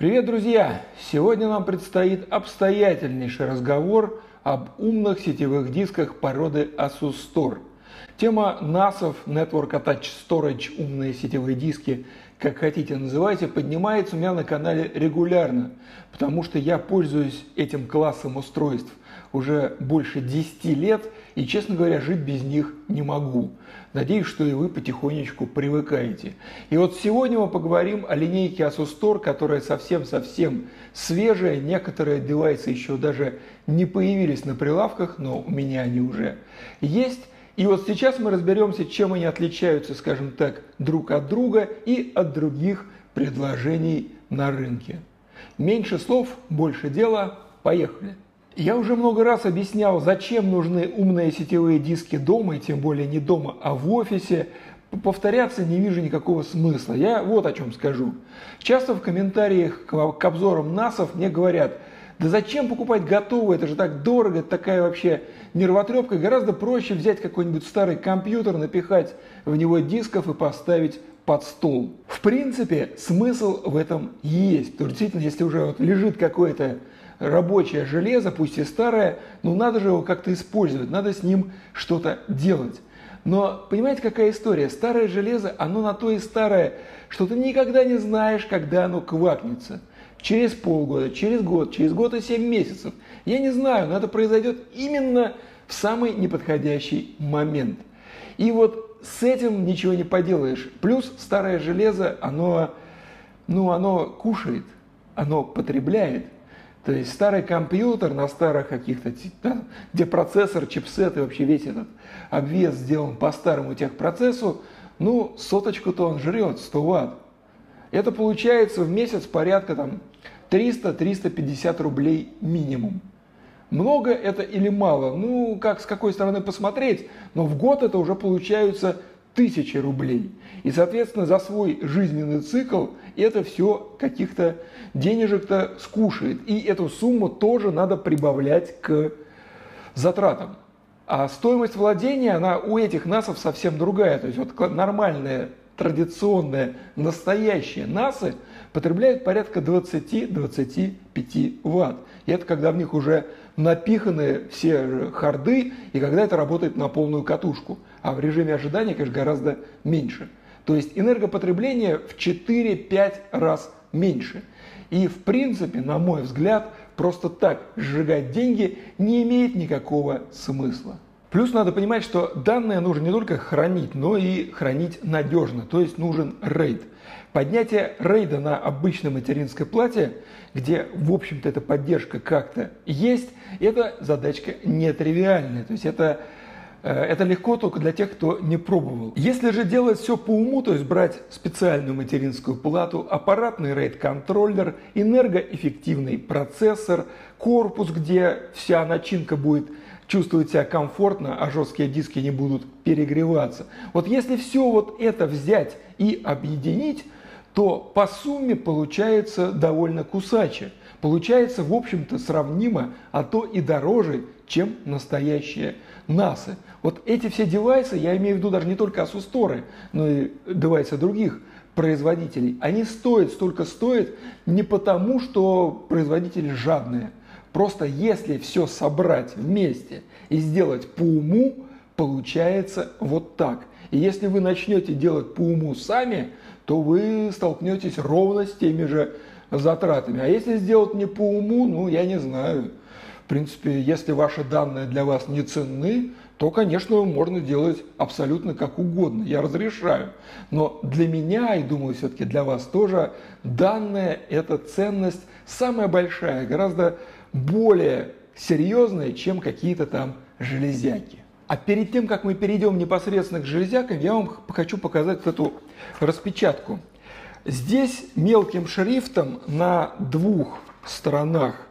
Привет, друзья! Сегодня нам предстоит обстоятельнейший разговор об умных сетевых дисках породы Asus Store. Тема NASов, Network Attached Storage, умные сетевые диски, как хотите называйте, поднимается у меня на канале регулярно, потому что я пользуюсь этим классом устройств уже больше 10 лет и, честно говоря, жить без них не могу. Надеюсь, что и вы потихонечку привыкаете. И вот сегодня мы поговорим о линейке Asus Store, которая совсем-совсем свежая. Некоторые девайсы еще даже не появились на прилавках, но у меня они уже есть. И вот сейчас мы разберемся, чем они отличаются, скажем так, друг от друга и от других предложений на рынке. Меньше слов, больше дела. Поехали! Я уже много раз объяснял, зачем нужны умные сетевые диски дома, и тем более не дома, а в офисе. Повторяться не вижу никакого смысла. Я вот о чем скажу. Часто в комментариях к обзорам НАСов мне говорят, да зачем покупать готовое, это же так дорого, такая вообще нервотрепка. Гораздо проще взять какой-нибудь старый компьютер, напихать в него дисков и поставить под стол. В принципе, смысл в этом есть. Потому что действительно, если уже вот лежит какой-то рабочее железо, пусть и старое, но надо же его как-то использовать, надо с ним что-то делать. Но понимаете, какая история? Старое железо, оно на то и старое, что ты никогда не знаешь, когда оно квакнется. Через полгода, через год, через год и семь месяцев. Я не знаю, но это произойдет именно в самый неподходящий момент. И вот с этим ничего не поделаешь. Плюс старое железо, оно, ну, оно кушает, оно потребляет – то есть старый компьютер на старых каких-то, да, где процессор, чипсет и вообще весь этот обвес сделан по старому техпроцессу, ну, соточку-то он жрет, 100 ватт. Это получается в месяц порядка там 300-350 рублей минимум. Много это или мало? Ну, как с какой стороны посмотреть, но в год это уже получаются тысячи рублей. И, соответственно, за свой жизненный цикл это все каких-то денежек-то скушает. И эту сумму тоже надо прибавлять к затратам. А стоимость владения, она у этих НАСов совсем другая. То есть вот нормальные, традиционные, настоящие НАСы потребляют порядка 20-25 ватт. И это когда в них уже напиханы все харды, и когда это работает на полную катушку. А в режиме ожидания, конечно, гораздо меньше. То есть энергопотребление в 4-5 раз меньше. И в принципе, на мой взгляд, просто так сжигать деньги не имеет никакого смысла. Плюс надо понимать, что данные нужно не только хранить, но и хранить надежно, то есть нужен рейд. Поднятие рейда на обычной материнской плате, где, в общем-то, эта поддержка как-то есть, это задачка нетривиальная. То есть это это легко только для тех, кто не пробовал. Если же делать все по уму, то есть брать специальную материнскую плату, аппаратный RAID-контроллер, энергоэффективный процессор, корпус, где вся начинка будет чувствовать себя комфортно, а жесткие диски не будут перегреваться. Вот если все вот это взять и объединить, то по сумме получается довольно кусаче. Получается, в общем-то, сравнимо, а то и дороже, чем настоящие НАСы. Вот эти все девайсы, я имею в виду даже не только Store, но и девайсы других производителей, они стоят столько стоят не потому, что производители жадные. Просто если все собрать вместе и сделать по уму, получается вот так. И если вы начнете делать по уму сами, то вы столкнетесь ровно с теми же затратами. А если сделать не по уму, ну я не знаю. Принципе, если ваши данные для вас не ценны, то, конечно, можно делать абсолютно как угодно. Я разрешаю. Но для меня, и думаю, все-таки для вас тоже, данные – это ценность самая большая, гораздо более серьезная, чем какие-то там железяки. А перед тем, как мы перейдем непосредственно к железякам, я вам хочу показать эту распечатку. Здесь мелким шрифтом на двух сторонах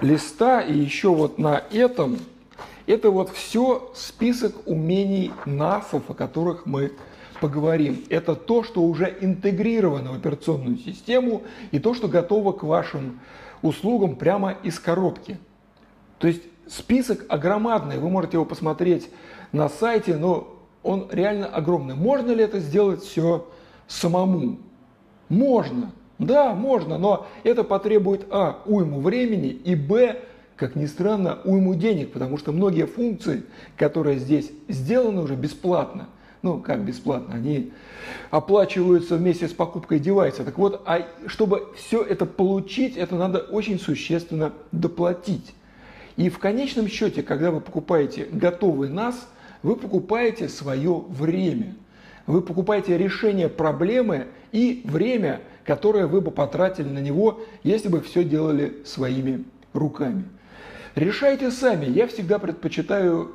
листа и еще вот на этом, это вот все список умений НАСов, о которых мы поговорим. Это то, что уже интегрировано в операционную систему и то, что готово к вашим услугам прямо из коробки. То есть список огромадный, вы можете его посмотреть на сайте, но он реально огромный. Можно ли это сделать все самому? Можно, Да, можно, но это потребует а. уйму времени и б. как ни странно, уйму денег, потому что многие функции, которые здесь сделаны уже бесплатно, ну как бесплатно, они оплачиваются вместе с покупкой девайса. Так вот, а чтобы все это получить, это надо очень существенно доплатить. И в конечном счете, когда вы покупаете готовый NAS, вы покупаете свое время. Вы покупаете решение проблемы и время, которое вы бы потратили на него, если бы все делали своими руками. Решайте сами. Я всегда предпочитаю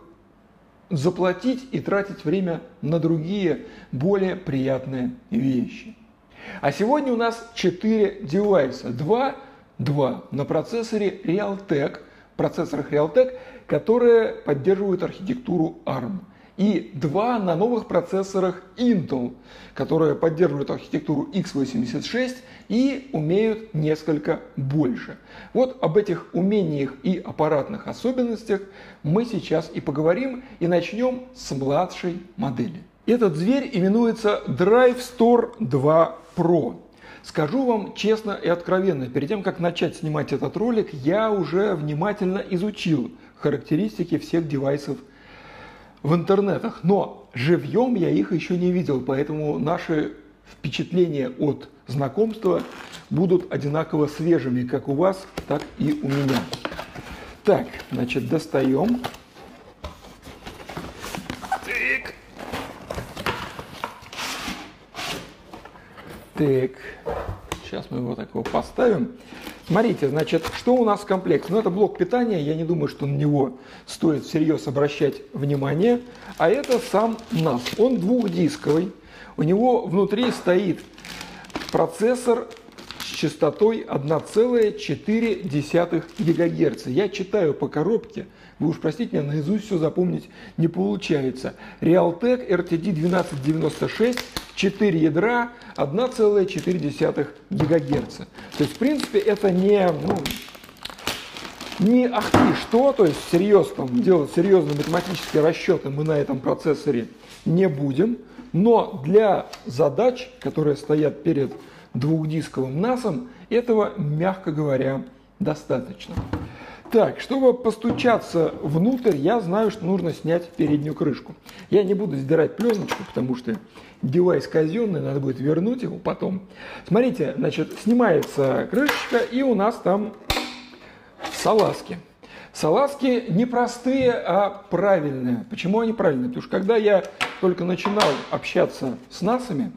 заплатить и тратить время на другие, более приятные вещи. А сегодня у нас 4 девайса. Два, два на процессоре Realtek, процессорах Realtek, которые поддерживают архитектуру ARM и два на новых процессорах Intel, которые поддерживают архитектуру x86 и умеют несколько больше. Вот об этих умениях и аппаратных особенностях мы сейчас и поговорим, и начнем с младшей модели. Этот зверь именуется Drive Store 2 Pro. Скажу вам честно и откровенно, перед тем, как начать снимать этот ролик, я уже внимательно изучил характеристики всех девайсов в интернетах, но живьем я их еще не видел, поэтому наши впечатления от знакомства будут одинаково свежими, как у вас, так и у меня. Так, значит, достаем. Так. Так. Сейчас мы его такого поставим. Смотрите, значит, что у нас в комплекте? Ну, это блок питания, я не думаю, что на него стоит всерьез обращать внимание. А это сам NAS. Он двухдисковый. У него внутри стоит процессор с частотой 1,4 ГГц. Я читаю по коробке, вы уж простите меня, наизусть все запомнить не получается. Realtek RTD 1296 4 ядра, 1,4 ГГц. То есть, в принципе, это не, ну, не ахти что, то есть серьезно там, делать серьезные математические расчеты мы на этом процессоре не будем, но для задач, которые стоят перед двухдисковым NAS, этого, мягко говоря, достаточно. Так, чтобы постучаться внутрь, я знаю, что нужно снять переднюю крышку. Я не буду сдирать пленочку, потому что девайс казенный, надо будет вернуть его потом. Смотрите, значит, снимается крышечка, и у нас там салазки. Салазки не простые, а правильные. Почему они правильные? Потому что когда я только начинал общаться с насами,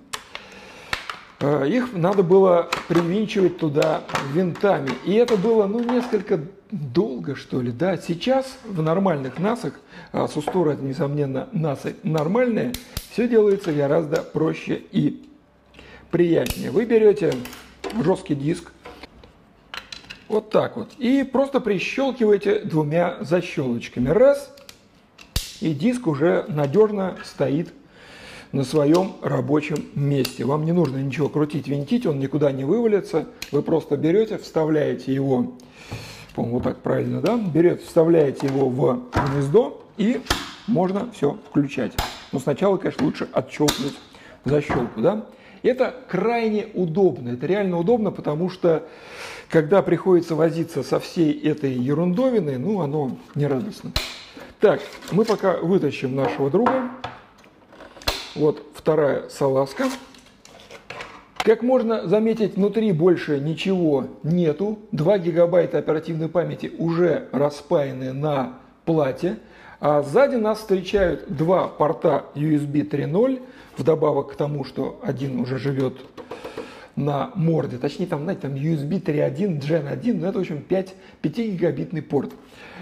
э, их надо было привинчивать туда винтами. И это было, ну, несколько долго, что ли, да. Сейчас в нормальных насах, а Сустора несомненно, насы нормальные, все делается гораздо проще и приятнее. Вы берете жесткий диск, вот так вот, и просто прищелкиваете двумя защелочками. Раз, и диск уже надежно стоит на своем рабочем месте. Вам не нужно ничего крутить, винтить, он никуда не вывалится. Вы просто берете, вставляете его по-моему, вот так правильно, да, берет, вставляете его в гнездо и можно все включать. Но сначала, конечно, лучше отщелкнуть защелку, да. Это крайне удобно, это реально удобно, потому что когда приходится возиться со всей этой ерундовиной, ну, оно не радостно. Так, мы пока вытащим нашего друга. Вот вторая салазка. Как можно заметить, внутри больше ничего нету. 2 гигабайта оперативной памяти уже распаяны на плате. А сзади нас встречают два порта USB 3.0, вдобавок к тому, что один уже живет на морде. Точнее, там, знаете, там USB 3.1, Gen 1, но это, в общем, 5, 5 гигабитный порт.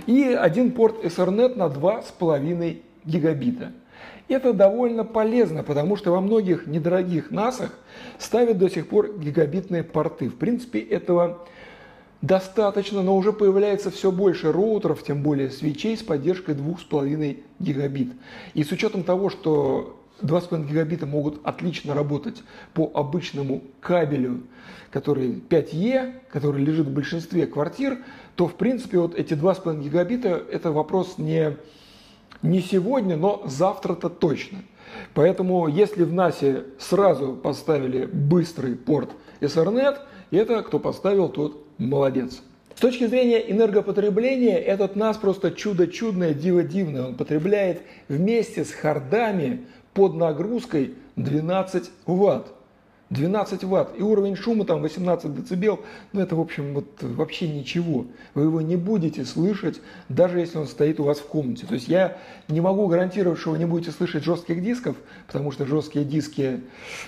И один порт Ethernet на 2,5 гигабита. Это довольно полезно, потому что во многих недорогих НАСах ставят до сих пор гигабитные порты. В принципе, этого достаточно, но уже появляется все больше роутеров, тем более свечей с поддержкой 2,5 гигабит. И с учетом того, что 2,5 гигабита могут отлично работать по обычному кабелю, который 5Е, который лежит в большинстве квартир, то в принципе вот эти 2,5 гигабита это вопрос не не сегодня, но завтра-то точно. Поэтому если в НАСе сразу поставили быстрый порт Ethernet это кто поставил, тот молодец. С точки зрения энергопотребления, этот NAS просто чудо чудное, диво дивное. Он потребляет вместе с хардами под нагрузкой 12 ватт. 12 ватт и уровень шума там 18 децибел, ну это в общем вот вообще ничего. Вы его не будете слышать, даже если он стоит у вас в комнате. То есть я не могу гарантировать, что вы не будете слышать жестких дисков, потому что жесткие диски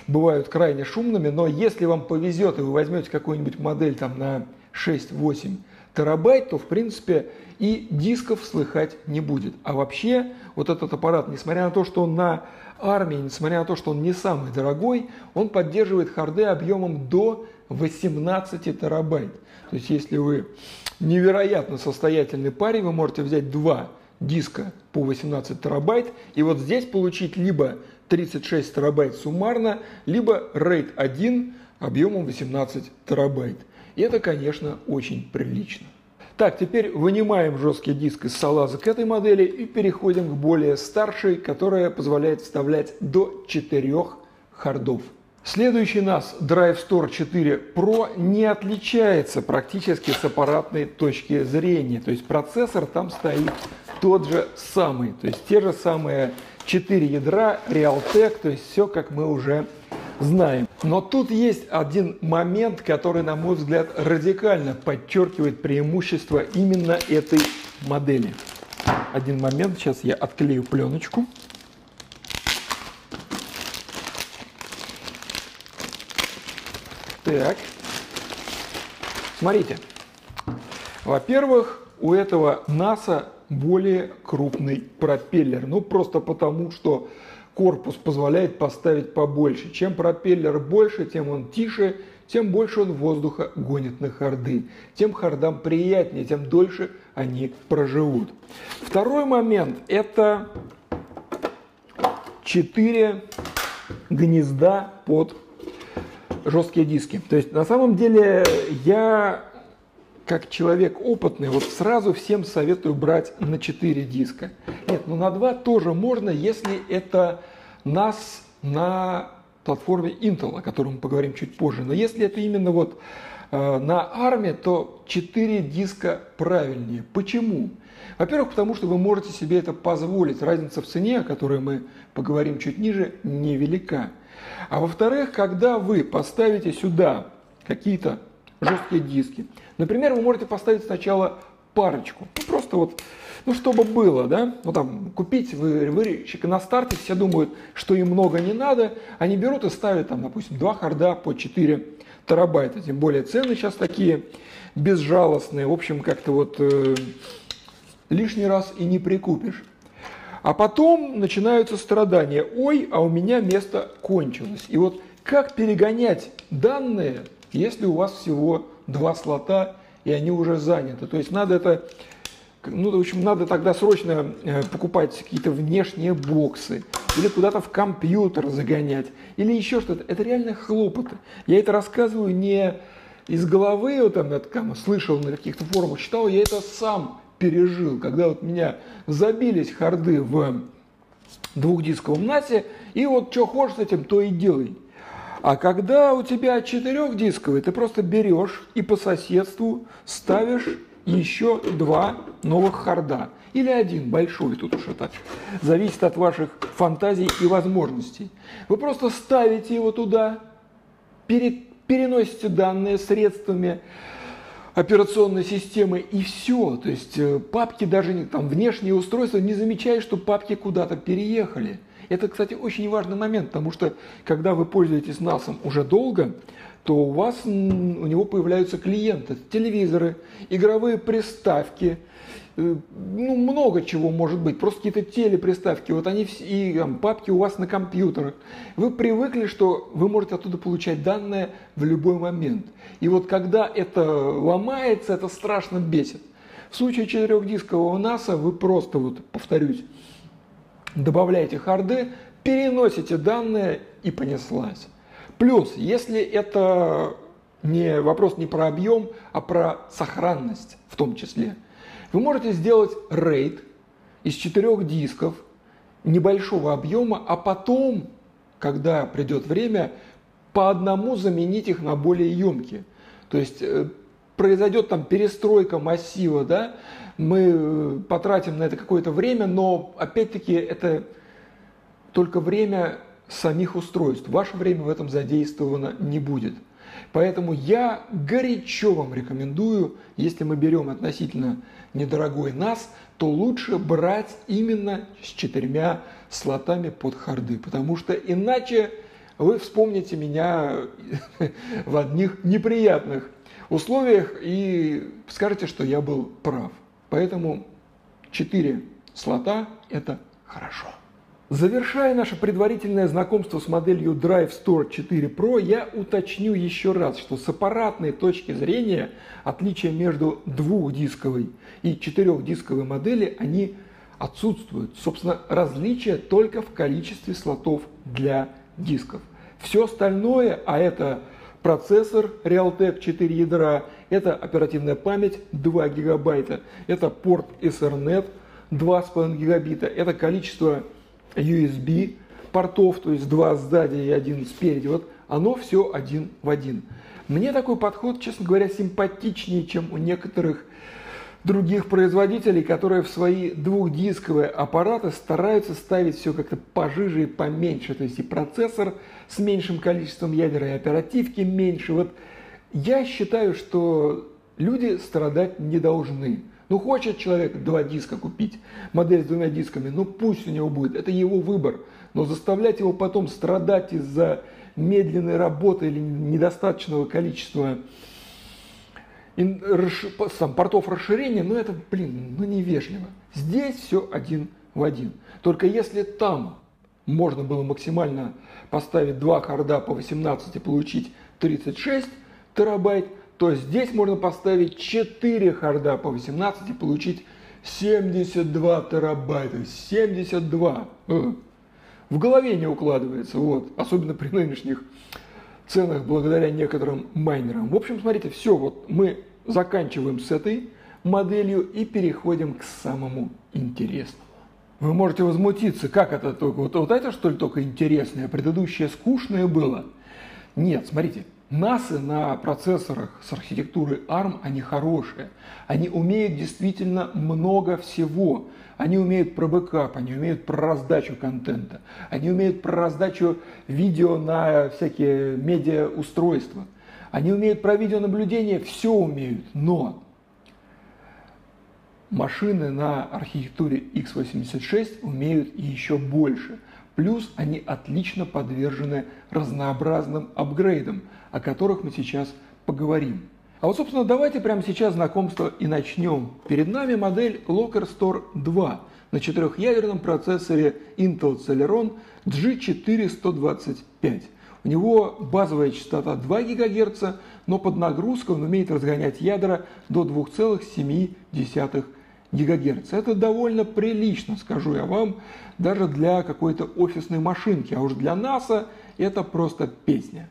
бывают крайне шумными, но если вам повезет и вы возьмете какую-нибудь модель там на 6-8 терабайт, то в принципе и дисков слыхать не будет. А вообще вот этот аппарат, несмотря на то, что он на армии, несмотря на то, что он не самый дорогой, он поддерживает харды объемом до 18 терабайт. То есть если вы невероятно состоятельный парень, вы можете взять два диска по 18 терабайт и вот здесь получить либо 36 терабайт суммарно, либо RAID 1 объемом 18 терабайт. И это, конечно, очень прилично. Так, теперь вынимаем жесткий диск из салаза к этой модели и переходим к более старшей, которая позволяет вставлять до 4 хардов. Следующий NAS Drive Store 4 Pro не отличается практически с аппаратной точки зрения. То есть процессор там стоит тот же самый. То есть те же самые 4 ядра Realtek, то есть все как мы уже знаем. Но тут есть один момент, который, на мой взгляд, радикально подчеркивает преимущество именно этой модели. Один момент, сейчас я отклею пленочку. Так. Смотрите. Во-первых, у этого НАСА более крупный пропеллер. Ну, просто потому, что корпус позволяет поставить побольше. Чем пропеллер больше, тем он тише, тем больше он воздуха гонит на харды. Тем хардам приятнее, тем дольше они проживут. Второй момент – это 4 гнезда под жесткие диски. То есть на самом деле я как человек опытный, вот сразу всем советую брать на 4 диска. Нет, ну на 2 тоже можно, если это нас на платформе Intel, о котором мы поговорим чуть позже. Но если это именно вот э, на армии, то 4 диска правильнее. Почему? Во-первых, потому что вы можете себе это позволить. Разница в цене, о которой мы поговорим чуть ниже, невелика. А во-вторых, когда вы поставите сюда какие-то жесткие диски, например, вы можете поставить сначала парочку, ну, просто вот ну, чтобы было, да, ну, там, купить вы, вы на старте, все думают, что им много не надо, они берут и ставят, там, допустим, два харда по 4 терабайта, тем более цены сейчас такие безжалостные, в общем, как-то вот э, лишний раз и не прикупишь. А потом начинаются страдания. Ой, а у меня место кончилось. И вот как перегонять данные, если у вас всего два слота и они уже заняты? То есть надо это ну, в общем, надо тогда срочно э, покупать какие-то внешние боксы или куда-то в компьютер загонять, или еще что-то. Это реально хлопоты. Я это рассказываю не из головы, вот там, там слышал на каких-то форумах, читал, я это сам пережил, когда вот меня забились харды в двухдисковом НАСе, и вот что хочешь с этим, то и делай. А когда у тебя четырехдисковый, ты просто берешь и по соседству ставишь еще два новых харда. Или один большой, тут уж это зависит от ваших фантазий и возможностей. Вы просто ставите его туда, пере, переносите данные средствами операционной системы и все. То есть э, папки даже не, там внешние устройства не замечают, что папки куда-то переехали. Это, кстати, очень важный момент, потому что когда вы пользуетесь NAS уже долго, то у вас у него появляются клиенты, телевизоры, игровые приставки, э, ну, много чего может быть, просто какие-то телеприставки, вот они все, и там, папки у вас на компьютерах. Вы привыкли, что вы можете оттуда получать данные в любой момент. И вот когда это ломается, это страшно бесит. В случае четырехдискового НАСа вы просто, вот повторюсь, добавляете харды, переносите данные и понеслась. Плюс, если это не вопрос не про объем, а про сохранность в том числе, вы можете сделать RAID из четырех дисков небольшого объема, а потом, когда придет время, по одному заменить их на более емкие. То есть э, произойдет там перестройка массива, да, мы э, потратим на это какое-то время, но опять-таки это только время самих устройств. Ваше время в этом задействовано не будет. Поэтому я горячо вам рекомендую, если мы берем относительно недорогой NAS, то лучше брать именно с четырьмя слотами под харды, потому что иначе вы вспомните меня в одних неприятных условиях и скажете, что я был прав. Поэтому 4 слота – это хорошо. Завершая наше предварительное знакомство с моделью Drive Store 4 Pro, я уточню еще раз, что с аппаратной точки зрения отличия между двухдисковой и четырехдисковой модели они отсутствуют. Собственно, различие только в количестве слотов для дисков. Все остальное, а это процессор Realtek 4 ядра, это оперативная память 2 гигабайта, это порт Ethernet 2,5 гигабита, это количество USB портов, то есть два сзади и один спереди, вот оно все один в один. Мне такой подход, честно говоря, симпатичнее, чем у некоторых других производителей, которые в свои двухдисковые аппараты стараются ставить все как-то пожиже и поменьше. То есть и процессор с меньшим количеством ядер, и оперативки меньше. Вот я считаю, что люди страдать не должны. Ну, хочет человек два диска купить, модель с двумя дисками, ну пусть у него будет, это его выбор. Но заставлять его потом страдать из-за медленной работы или недостаточного количества портов расширения, ну это, блин, ну невежливо. Здесь все один в один. Только если там можно было максимально поставить два харда по 18 и получить 36 терабайт, то здесь можно поставить 4 харда по 18 и получить 72 терабайта. 72. Э, в голове не укладывается, вот, особенно при нынешних ценах благодаря некоторым майнерам. В общем, смотрите, все, вот мы заканчиваем с этой моделью и переходим к самому интересному. Вы можете возмутиться, как это только, вот, вот это что ли только интересное, а предыдущее скучное было? Нет, смотрите, НАСы на процессорах с архитектурой ARM, они хорошие. Они умеют действительно много всего. Они умеют про бэкап, они умеют про раздачу контента, они умеют про раздачу видео на всякие медиа-устройства. Они умеют про видеонаблюдение, все умеют, но машины на архитектуре x86 умеют еще больше – Плюс они отлично подвержены разнообразным апгрейдам, о которых мы сейчас поговорим. А вот, собственно, давайте прямо сейчас знакомство и начнем. Перед нами модель Lockerstor 2 на четырехъядерном процессоре Intel Celeron G4125. У него базовая частота 2 ГГц, но под нагрузкой он умеет разгонять ядра до 2,7 ГГц. Это довольно прилично, скажу я вам, даже для какой-то офисной машинки, а уж для НАСА это просто песня.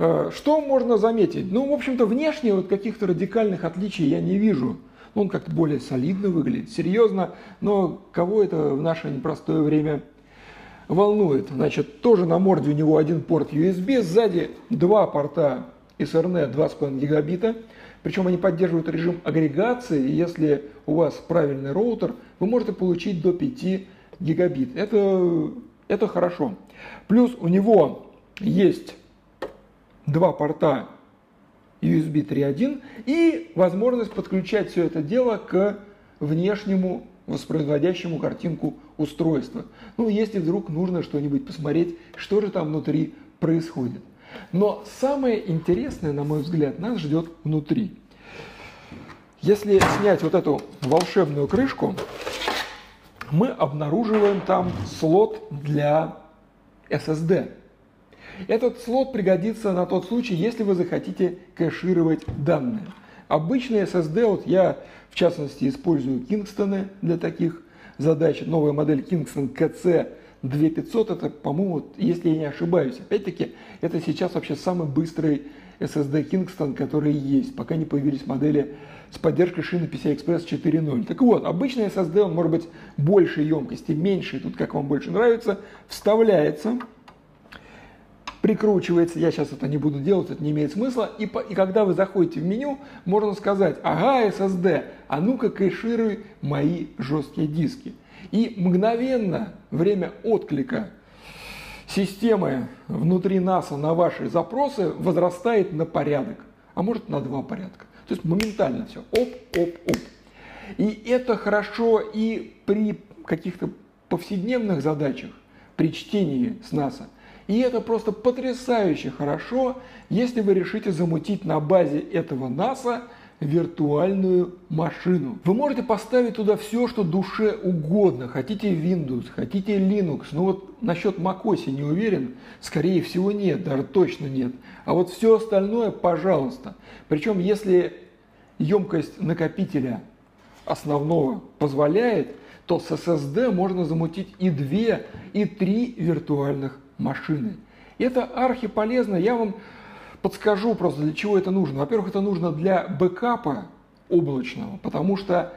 Э, что можно заметить? Ну, в общем-то, внешне вот каких-то радикальных отличий я не вижу. Он как-то более солидно выглядит, серьезно, но кого это в наше непростое время волнует? Значит, тоже на морде у него один порт USB, сзади два порта Ethernet 2,5 гигабита – причем они поддерживают режим агрегации, и если у вас правильный роутер, вы можете получить до 5 гигабит. Это, это хорошо. Плюс у него есть два порта USB 3.1 и возможность подключать все это дело к внешнему воспроизводящему картинку устройства. Ну, если вдруг нужно что-нибудь посмотреть, что же там внутри происходит. Но самое интересное, на мой взгляд, нас ждет внутри. Если снять вот эту волшебную крышку, мы обнаруживаем там слот для SSD. Этот слот пригодится на тот случай, если вы захотите кэшировать данные. Обычные SSD, вот я в частности использую Kingston для таких задач. Новая модель Kingston KC 2500 это, по-моему, если я не ошибаюсь, опять-таки, это сейчас вообще самый быстрый SSD Kingston, который есть, пока не появились модели с поддержкой шины PCI-Express 4.0. Так вот, обычный SSD, он может быть большей емкости, меньше, тут как вам больше нравится, вставляется прикручивается. Я сейчас это не буду делать, это не имеет смысла. И, по, и когда вы заходите в меню, можно сказать, ага, SSD, а ну-ка кэшируй мои жесткие диски. И мгновенно время отклика системы внутри НАСА на ваши запросы возрастает на порядок, а может на два порядка. То есть моментально все, оп, оп, оп. И это хорошо и при каких-то повседневных задачах, при чтении с НАСА. И это просто потрясающе хорошо, если вы решите замутить на базе этого НАСА виртуальную машину. Вы можете поставить туда все, что душе угодно. Хотите Windows, хотите Linux. Ну вот насчет macOS не уверен. Скорее всего нет, даже точно нет. А вот все остальное, пожалуйста. Причем если емкость накопителя основного позволяет, то с SSD можно замутить и две, и три виртуальных машины. Это архиполезно. Я вам подскажу просто, для чего это нужно. Во-первых, это нужно для бэкапа облачного, потому что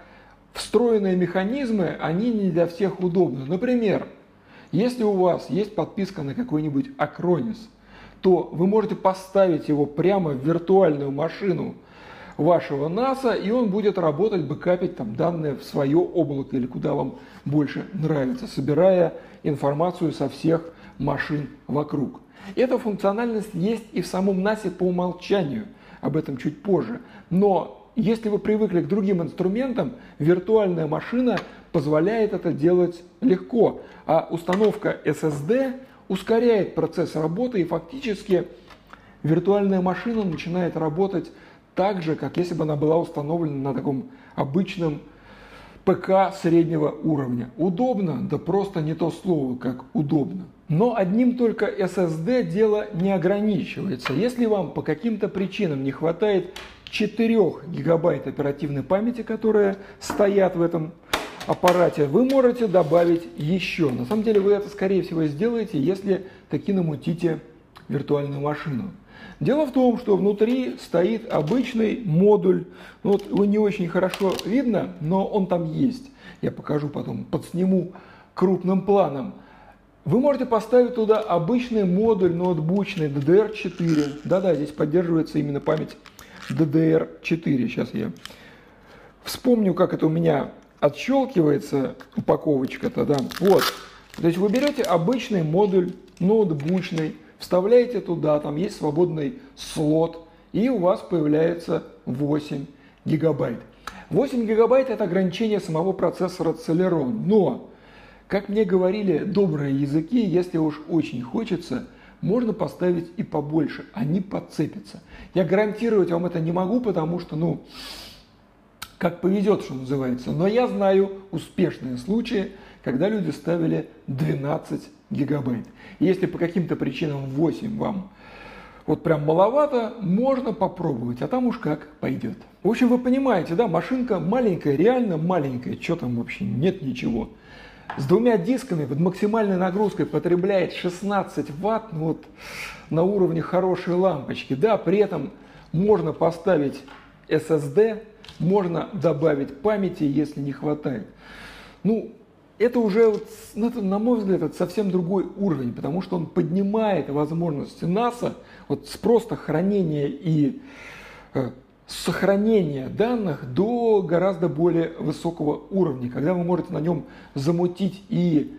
встроенные механизмы, они не для всех удобны. Например, если у вас есть подписка на какой-нибудь Acronis, то вы можете поставить его прямо в виртуальную машину вашего НАСА, и он будет работать, бэкапить там данные в свое облако или куда вам больше нравится, собирая информацию со всех машин вокруг. Эта функциональность есть и в самом НАСе по умолчанию, об этом чуть позже. Но если вы привыкли к другим инструментам, виртуальная машина позволяет это делать легко, а установка SSD ускоряет процесс работы и фактически виртуальная машина начинает работать так же, как если бы она была установлена на таком обычном ПК среднего уровня. Удобно? Да просто не то слово, как удобно. Но одним только SSD дело не ограничивается. Если вам по каким-то причинам не хватает 4 гигабайт оперативной памяти, которые стоят в этом аппарате, вы можете добавить еще. На самом деле вы это, скорее всего, сделаете, если таки намутите виртуальную машину. Дело в том, что внутри стоит обычный модуль. Ну, вот его не очень хорошо видно, но он там есть. Я покажу потом, подсниму крупным планом. Вы можете поставить туда обычный модуль ноутбучный DDR4. Да-да, здесь поддерживается именно память DDR4. Сейчас я вспомню, как это у меня отщелкивается упаковочка-то, да. Вот. То есть вы берете обычный модуль ноутбучный, вставляете туда, там есть свободный слот, и у вас появляется 8 гигабайт. 8 гигабайт это ограничение самого процессора Celeron, но, как мне говорили добрые языки, если уж очень хочется, можно поставить и побольше, они подцепятся. Я гарантировать вам это не могу, потому что, ну, как повезет, что называется. Но я знаю успешные случаи, когда люди ставили 12 гигабайт. Если по каким-то причинам 8 вам вот прям маловато, можно попробовать, а там уж как пойдет. В общем, вы понимаете, да, машинка маленькая, реально маленькая, что там вообще, нет ничего. С двумя дисками под максимальной нагрузкой потребляет 16 ватт, ну вот на уровне хорошей лампочки. Да, при этом можно поставить SSD, можно добавить памяти, если не хватает. Ну, это уже, ну, это, на мой взгляд, это совсем другой уровень, потому что он поднимает возможности НАСА вот с просто хранения и э, сохранения данных до гораздо более высокого уровня, когда вы можете на нем замутить и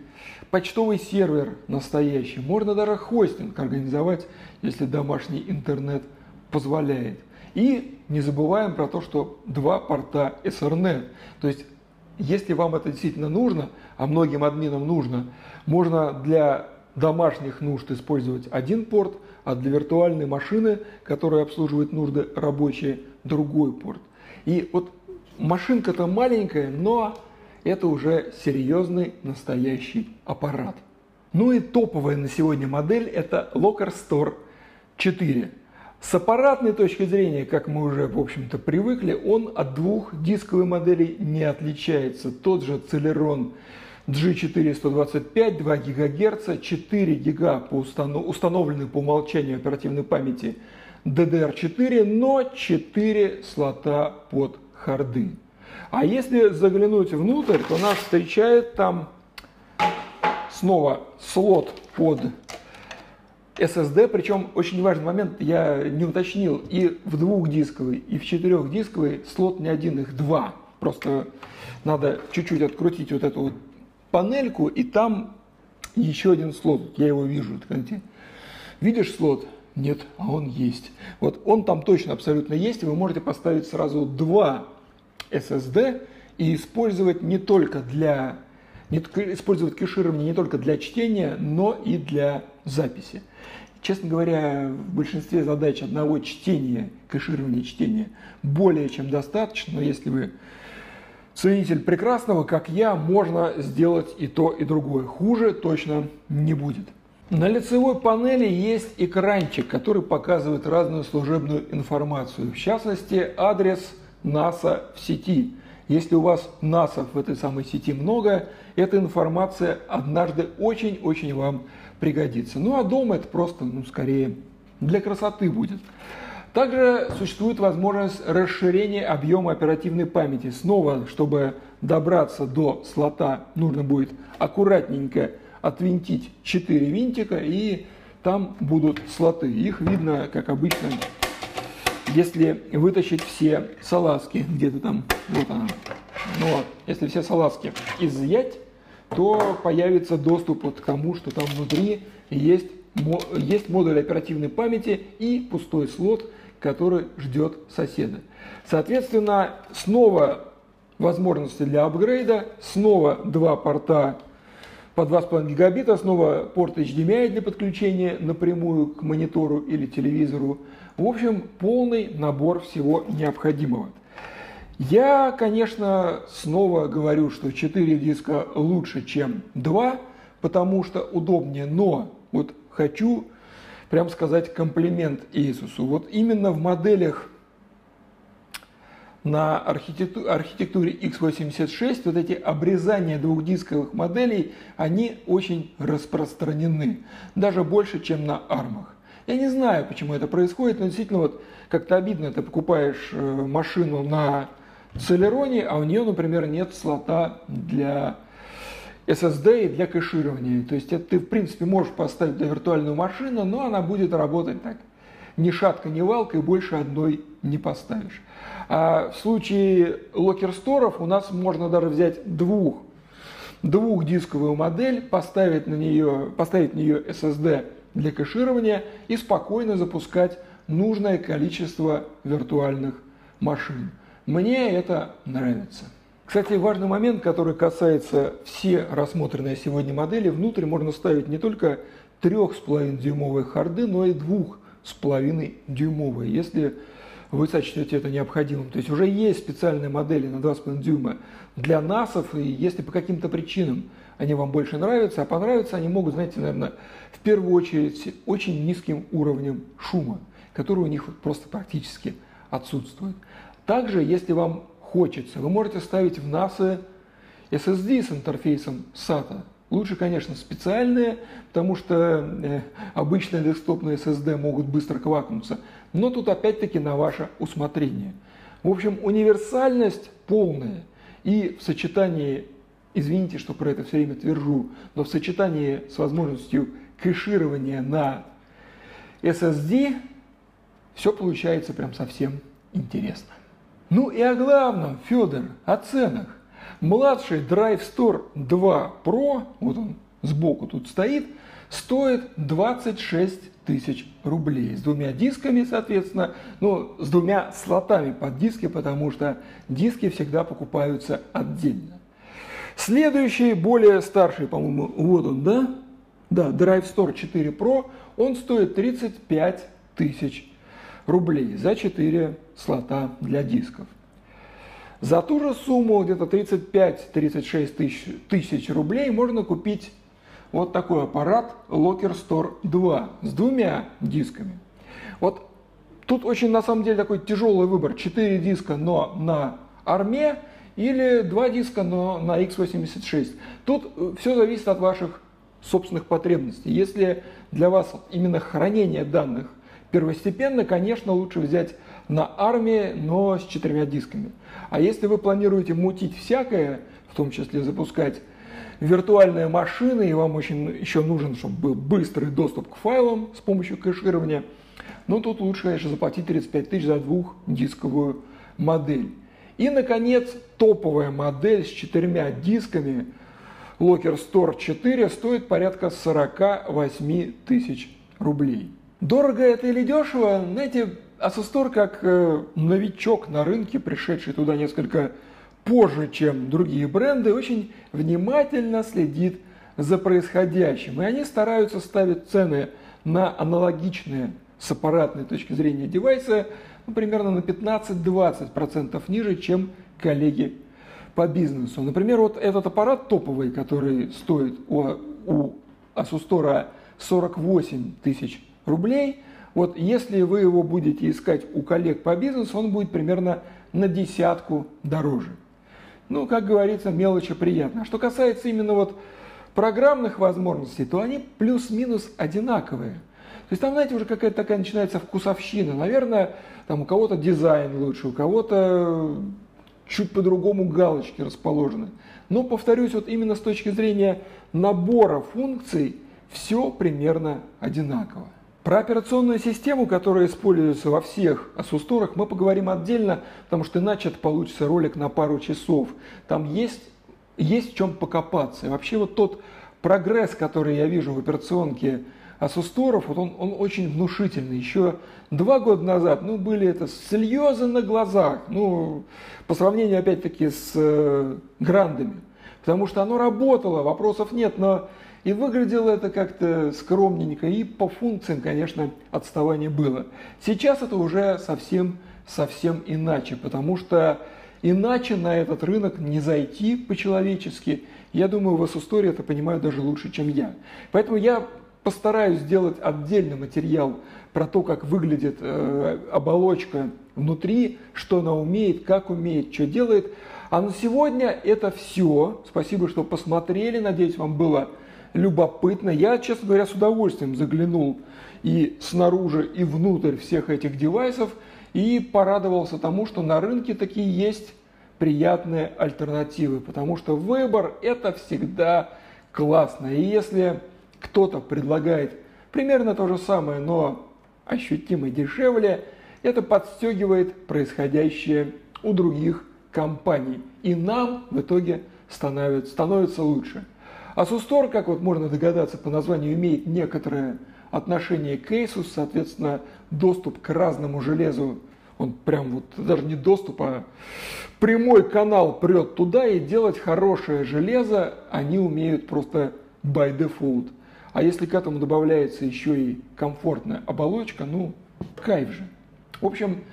почтовый сервер настоящий, можно даже хостинг организовать, если домашний интернет позволяет. И не забываем про то, что два порта Ethernet, то есть если вам это действительно нужно, а многим админам нужно, можно для домашних нужд использовать один порт, а для виртуальной машины, которая обслуживает нужды рабочие, другой порт. И вот машинка-то маленькая, но это уже серьезный настоящий аппарат. Ну и топовая на сегодня модель это Locker Store 4. С аппаратной точки зрения, как мы уже, в общем-то, привыкли, он от двух дисковых моделей не отличается. Тот же Celeron G4 125, 2 ГГц, 4 ГБ по установ... по умолчанию оперативной памяти DDR4, но 4 слота под харды. А если заглянуть внутрь, то нас встречает там снова слот под SSD, причем очень важный момент, я не уточнил, и в двухдисковый, и в четырехдисковый слот не один, их два. Просто надо чуть-чуть открутить вот эту вот панельку, и там еще один слот, я его вижу. Видишь слот? Нет, а он есть. Вот он там точно абсолютно есть, и вы можете поставить сразу два SSD и использовать не только для не, использовать кэширование не только для чтения, но и для записи. Честно говоря, в большинстве задач одного чтения, кэширования чтения более чем достаточно, но если вы ценитель прекрасного, как я, можно сделать и то, и другое. Хуже точно не будет. На лицевой панели есть экранчик, который показывает разную служебную информацию. В частности, адрес НАСА в сети. Если у вас НАСА в этой самой сети много, эта информация однажды очень-очень вам пригодится. Ну а дома это просто, ну скорее, для красоты будет. Также существует возможность расширения объема оперативной памяти. Снова, чтобы добраться до слота, нужно будет аккуратненько отвинтить 4 винтика, и там будут слоты. Их видно, как обычно, если вытащить все салазки, где-то там, вот она. Ну вот, если все салазки изъять, то появится доступ вот к тому, что там внутри есть, есть модуль оперативной памяти и пустой слот, который ждет соседа. Соответственно, снова возможности для апгрейда, снова два порта по 2,5 гигабита, снова порт HDMI для подключения напрямую к монитору или телевизору. В общем, полный набор всего необходимого. Я, конечно, снова говорю, что 4 диска лучше, чем 2, потому что удобнее, но вот хочу прям сказать комплимент Asus. Вот именно в моделях на архитектуре, архитектуре x86 вот эти обрезания двухдисковых моделей, они очень распространены, даже больше, чем на армах. Я не знаю, почему это происходит, но действительно вот как-то обидно, ты покупаешь э, машину на Celeron, а у нее, например, нет слота для SSD и для кэширования. То есть это ты, в принципе, можешь поставить туда виртуальную машину, но она будет работать так. Ни шатка, ни валка, и больше одной не поставишь. А в случае локерсторов у нас можно даже взять двух, двухдисковую модель, поставить на нее, поставить на нее SSD для кэширования и спокойно запускать нужное количество виртуальных машин. Мне это нравится. Кстати, важный момент, который касается все рассмотренные сегодня модели, внутрь можно ставить не только 3,5 дюймовые харды, но и 2,5 дюймовые, если вы сочтете это необходимым. То есть уже есть специальные модели на 2,5 дюйма для НАСов, и если по каким-то причинам они вам больше нравятся, а понравятся они могут, знаете, наверное, в первую очередь очень низким уровнем шума, который у них просто практически отсутствует. Также, если вам хочется. Вы можете ставить в NAS SSD с интерфейсом SATA. Лучше, конечно, специальные, потому что э, обычные десктопные SSD могут быстро квакнуться. Но тут опять-таки на ваше усмотрение. В общем, универсальность полная. И в сочетании, извините, что про это все время твержу, но в сочетании с возможностью кэширования на SSD все получается прям совсем интересно. Ну и о главном, Федор, о ценах. Младший Drive Store 2 Pro, вот он сбоку тут стоит, стоит 26 тысяч рублей. С двумя дисками, соответственно, ну, с двумя слотами под диски, потому что диски всегда покупаются отдельно. Следующий, более старший, по-моему, вот он, да? Да, Drive Store 4 Pro, он стоит 35 тысяч рублей за 4 слота для дисков. За ту же сумму, где-то 35-36 тысяч, тысяч рублей, можно купить вот такой аппарат Locker Store 2 с двумя дисками. Вот тут очень на самом деле такой тяжелый выбор. 4 диска, но на арме или 2 диска, но на x86. Тут э, все зависит от ваших собственных потребностей. Если для вас именно хранение данных первостепенно, конечно, лучше взять на армии, но с четырьмя дисками. А если вы планируете мутить всякое, в том числе запускать виртуальная машина, и вам очень еще нужен, чтобы был быстрый доступ к файлам с помощью кэширования, но тут лучше, конечно, заплатить 35 тысяч за двухдисковую модель. И, наконец, топовая модель с четырьмя дисками Locker Store 4 стоит порядка 48 тысяч рублей. Дорого это или дешево? Знаете, Store как э, новичок на рынке, пришедший туда несколько позже, чем другие бренды, очень внимательно следит за происходящим. И они стараются ставить цены на аналогичные с аппаратной точки зрения девайсы ну, примерно на 15-20% ниже, чем коллеги по бизнесу. Например, вот этот аппарат топовый, который стоит у, у Store 48 тысяч рублей, вот если вы его будете искать у коллег по бизнесу, он будет примерно на десятку дороже. Ну, как говорится, мелочи приятно. А что касается именно вот программных возможностей, то они плюс-минус одинаковые. То есть там, знаете, уже какая-то такая начинается вкусовщина. Наверное, там у кого-то дизайн лучше, у кого-то чуть по-другому галочки расположены. Но, повторюсь, вот именно с точки зрения набора функций все примерно одинаково. Про операционную систему, которая используется во всех Asus мы поговорим отдельно, потому что иначе это получится ролик на пару часов. Там есть, есть в чем покопаться. И вообще вот тот прогресс, который я вижу в операционке Asus вот он, он очень внушительный. Еще два года назад, ну, были это слезы на глазах, ну, по сравнению, опять-таки, с э, грандами. Потому что оно работало, вопросов нет, но и выглядело это как-то скромненько, и по функциям, конечно, отставание было. Сейчас это уже совсем, совсем иначе, потому что иначе на этот рынок не зайти по-человечески. Я думаю, в Asus это понимают даже лучше, чем я. Поэтому я постараюсь сделать отдельный материал про то, как выглядит э, оболочка внутри, что она умеет, как умеет, что делает. А на сегодня это все. Спасибо, что посмотрели. Надеюсь, вам было любопытно. Я, честно говоря, с удовольствием заглянул и снаружи, и внутрь всех этих девайсов и порадовался тому, что на рынке такие есть приятные альтернативы, потому что выбор это всегда классно. И если кто-то предлагает примерно то же самое, но ощутимо дешевле, это подстегивает происходящее у других компаний. И нам в итоге становится, становится лучше. Store, как вот можно догадаться по названию, имеет некоторое отношение к Asus, соответственно, доступ к разному железу, он прям вот даже не доступ, а прямой канал прет туда и делать хорошее железо они умеют просто by default. А если к этому добавляется еще и комфортная оболочка, ну, кайф же. В общем,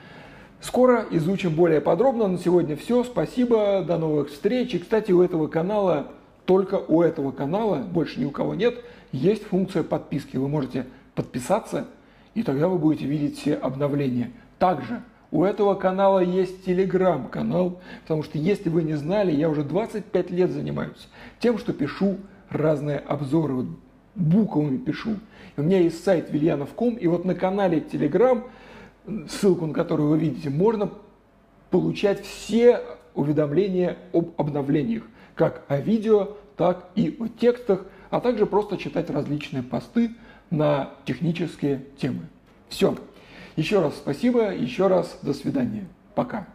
скоро изучим более подробно. На сегодня все. Спасибо, до новых встреч. И, кстати, у этого канала только у этого канала, больше ни у кого нет, есть функция подписки. Вы можете подписаться, и тогда вы будете видеть все обновления. Также у этого канала есть телеграм-канал, потому что если вы не знали, я уже 25 лет занимаюсь тем, что пишу разные обзоры, вот буквами пишу. У меня есть сайт вильянов.ком, и вот на канале телеграм, ссылку на которую вы видите, можно получать все уведомления об обновлениях как о видео, так и о текстах, а также просто читать различные посты на технические темы. Все. Еще раз спасибо, еще раз до свидания. Пока.